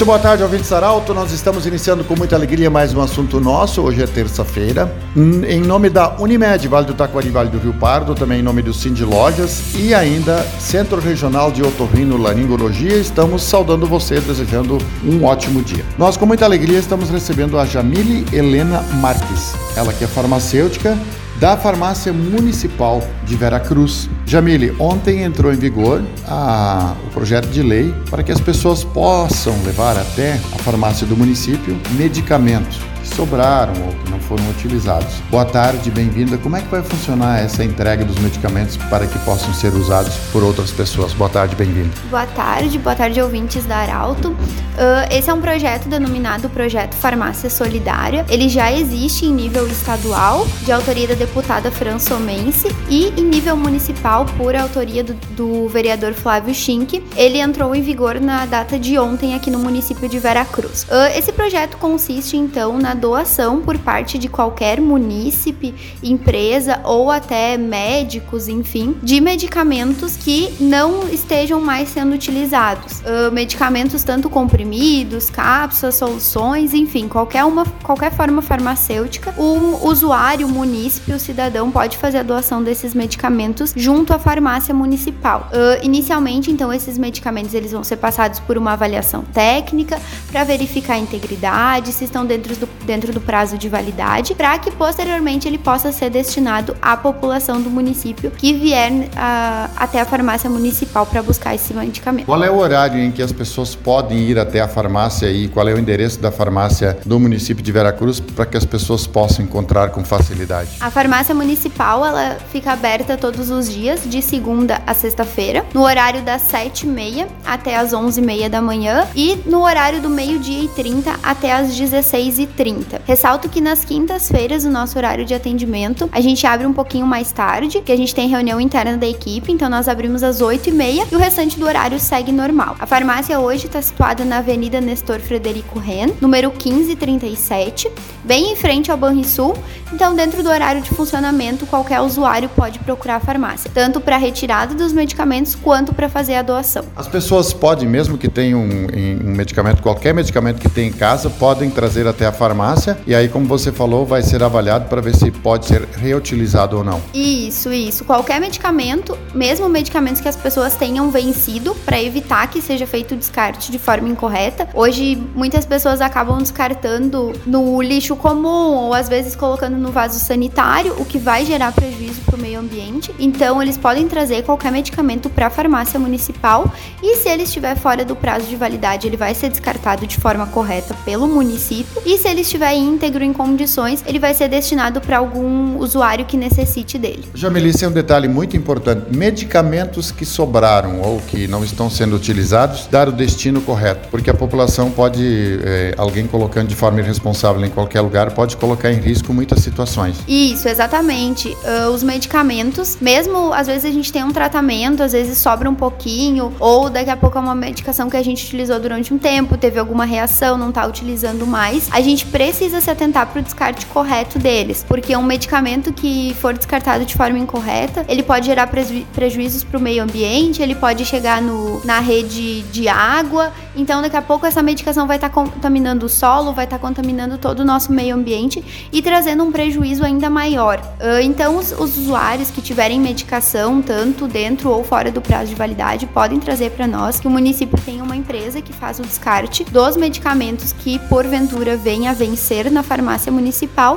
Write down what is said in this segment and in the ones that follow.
Muito boa tarde, ouvinte Saralto. Nós estamos iniciando com muita alegria mais um assunto nosso. Hoje é terça-feira. Hum, Em nome da Unimed, Vale do Taquari, Vale do Rio Pardo, também em nome do Cindy Lojas e ainda Centro Regional de Otorrino Laringologia, estamos saudando você, desejando um ótimo dia. Nós, com muita alegria, estamos recebendo a Jamile Helena Marques. Ela que é farmacêutica da Farmácia Municipal de Veracruz. Jamile, ontem entrou em vigor a- o projeto de lei para que as pessoas possam levar até a farmácia do município medicamentos que sobraram ou que foram utilizados. Boa tarde, bem-vinda. Como é que vai funcionar essa entrega dos medicamentos para que possam ser usados por outras pessoas? Boa tarde, bem-vinda. Boa tarde, boa tarde ouvintes da Arauto. Ah, esse é um projeto denominado Projeto Farmácia Solidária. Ele já existe em nível estadual, de autoria da deputada Fran Somense, e em nível municipal, por autoria do, do vereador Flávio Schink. Ele entrou em vigor na data de ontem aqui no município de Veracruz. Ah, esse projeto consiste, então, na doação por parte de qualquer munícipe, empresa ou até médicos, enfim, de medicamentos que não estejam mais sendo utilizados. Ah, medicamentos tanto comprimidos, cápsulas, soluções, enfim, qualquer, uma, qualquer forma farmacêutica, o usuário, o munícipe, o cidadão pode fazer a doação desses medicamentos junto à farmácia municipal. Ah, inicialmente, então, esses medicamentos eles vão ser passados por uma avaliação técnica para verificar a integridade, se estão dentro do, dentro do prazo de validade, para que posteriormente ele possa ser destinado à população do município que vier ah, até a farmácia municipal para buscar esse medicamento. Qual é o horário em que as pessoas podem ir até a farmácia e qual é o endereço da farmácia do município de Veracruz para que as pessoas possam encontrar com facilidade? A farmácia municipal ela fica aberta todos os dias, de segunda a sexta-feira, no horário das 7h30 até as 11h30 da manhã e no horário do meio-dia e 30 até as 16h30. Ressalto que nas quintas-feiras, o nosso horário de atendimento, a gente abre um pouquinho mais tarde, que a gente tem reunião interna da equipe, então nós abrimos às 8h30 e o restante do horário segue normal. A farmácia hoje está situada na Avenida Nestor Frederico Ren, número 1537, bem em frente ao Banrisul. Então, dentro do horário de funcionamento, qualquer usuário pode procurar a farmácia, tanto para retirada dos medicamentos quanto para fazer a doação. As pessoas podem, mesmo que tenham um, um medicamento, qualquer medicamento que tenha em casa, podem trazer até a farmácia e aí, como você falou, vai ser avaliado para ver se pode ser reutilizado ou não. Isso, isso. Qualquer medicamento, mesmo medicamentos que as pessoas tenham vencido, para evitar que seja feito o descarte de forma incorreta. Hoje, muitas pessoas acabam descartando no lixo comum ou às vezes colocando no vaso sanitário, o que vai gerar prejuízo para o meio ambiente. Então, eles podem trazer qualquer medicamento para a farmácia municipal e se ele estiver fora do prazo de validade, ele vai ser descartado de forma correta pelo município. E se ele estiver íntegro em condições, ele vai ser destinado para algum usuário que necessite dele. Jamelice, é um detalhe muito importante. Medicamentos que sobraram ou que não estão sendo utilizados, dar o destino correto, porque a população pode, eh, alguém colocando de forma irresponsável em qualquer lugar, pode colocar em risco muitas situações. Isso, exatamente. Ah, os medicamentos, mesmo às vezes a gente tem um tratamento, às vezes sobra um pouquinho, ou daqui a pouco é uma medicação que a gente utilizou durante um tempo, teve alguma reação, não tá utilizando mais, a gente precisa se atentar para o descarte correto deles, porque um medicamento que for descartado de forma incorreta, ele pode gerar preju- prejuízos para o meio ambiente, ele pode chegar no, na rede de água, então daqui a pouco essa medicação vai estar contaminando o solo, vai estar contaminando todo o nosso meio ambiente e trazendo um prejuízo ainda maior. Ah, Então, os, os usuários que tiverem medicação, tanto dentro ou fora do prazo de validade, podem trazer para nós que o município tem uma empresa que faz o descarte dos medicamentos que, porventura, venha a vencer na farmácia municipal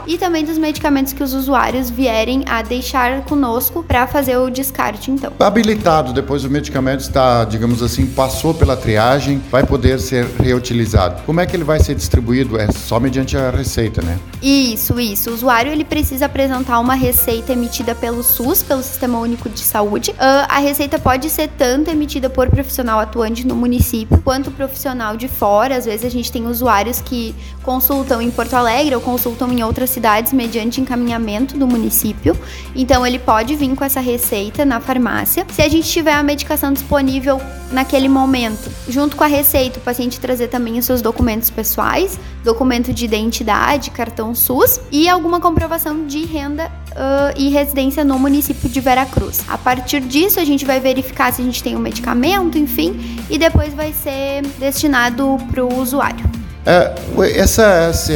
e também dos medicamentos que os usuários vierem a deixar conosco para fazer o descarte, então. Habilitado, depois o medicamento está, digamos assim, passou pela triagem, vai poder ser reutilizado. Como é que ele vai ser distribuído? É só mediante a receita, né? Isso, isso. O usuário ele precisa apresentar uma receita emitida pelo SUS, pelo Sistema Único de Saúde. Ah, a receita pode ser tanto emitida por profissional atuante no município, quanto profissional de fora. Às vezes a gente tem usuários que consultam em Porto Alegre ou consultam em outras cidades mediante encaminhamento do município. Então ele pode vir com essa receita na farmácia. Se a gente tiver a medicação disponível naquele momento, junto com a receita, o paciente trazer também os seus documentos pessoais, documento de identidade, cartão SUS e alguma comprovação de renda uh, e residência no município de Veracruz. A partir disso, a gente vai verificar se a gente tem um medicamento, enfim, e depois vai ser destinado para o usuário. É, essa, esse,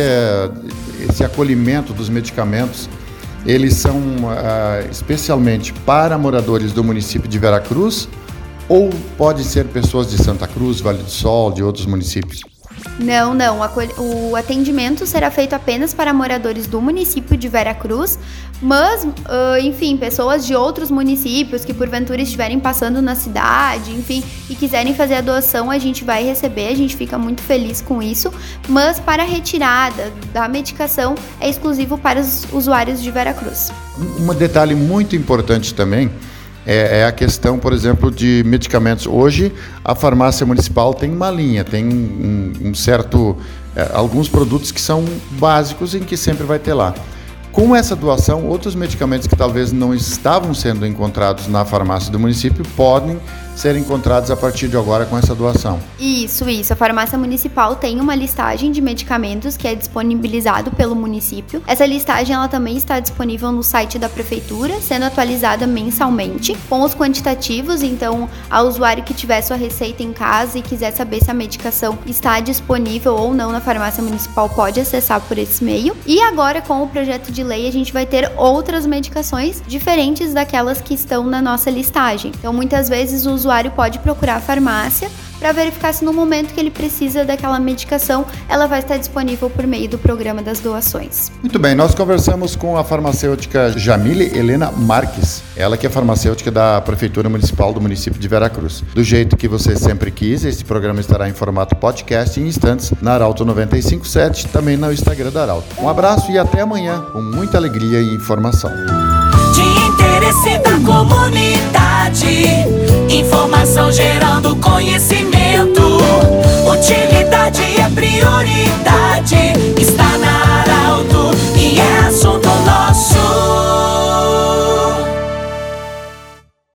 esse acolhimento dos medicamentos, eles são uh, especialmente para moradores do município de Veracruz ou pode ser pessoas de Santa Cruz, Vale do Sol, de outros municípios? Não, não. O atendimento será feito apenas para moradores do município de Veracruz, mas, uh, enfim, pessoas de outros municípios que porventura estiverem passando na cidade, enfim, e quiserem fazer a doação, a gente vai receber, a gente fica muito feliz com isso. Mas para a retirada da medicação é exclusivo para os usuários de Veracruz. Um detalhe muito importante também é, é, a questão, por exemplo, de medicamentos. Hoje, a farmácia municipal tem uma linha, tem um, um certo. É, alguns produtos que são básicos em que sempre vai ter lá. Com essa doação, outros medicamentos que talvez não estavam sendo encontrados na farmácia do município podem ser encontrados a partir de agora com essa doação. Isso, isso. A farmácia municipal tem uma listagem de medicamentos que é disponibilizado pelo município. Essa listagem ela também está disponível no site da prefeitura, sendo atualizada mensalmente, com os quantitativos. Então, ao usuário que tiver sua receita em casa e quiser saber se a medicação está disponível ou não na farmácia municipal, pode acessar por esse meio. E agora, com o projeto de lei, a gente vai ter outras medicações diferentes daquelas que estão na nossa listagem. Então, muitas vezes o usuário pode procurar a farmácia para verificar se no momento que ele precisa daquela medicação, ela vai estar disponível por meio do programa das doações. Muito bem, nós conversamos com a farmacêutica Jamile Helena Marques, ela que é farmacêutica da Prefeitura Municipal do município de Veracruz. Do jeito que você sempre quis, esse programa estará em formato podcast em instantes na Arauto 957, também no Instagram da Arauto. Um abraço e até amanhã, com muita alegria e informação. De interesse da comunidade Informação gerando conhecimento. Utilidade é prioridade.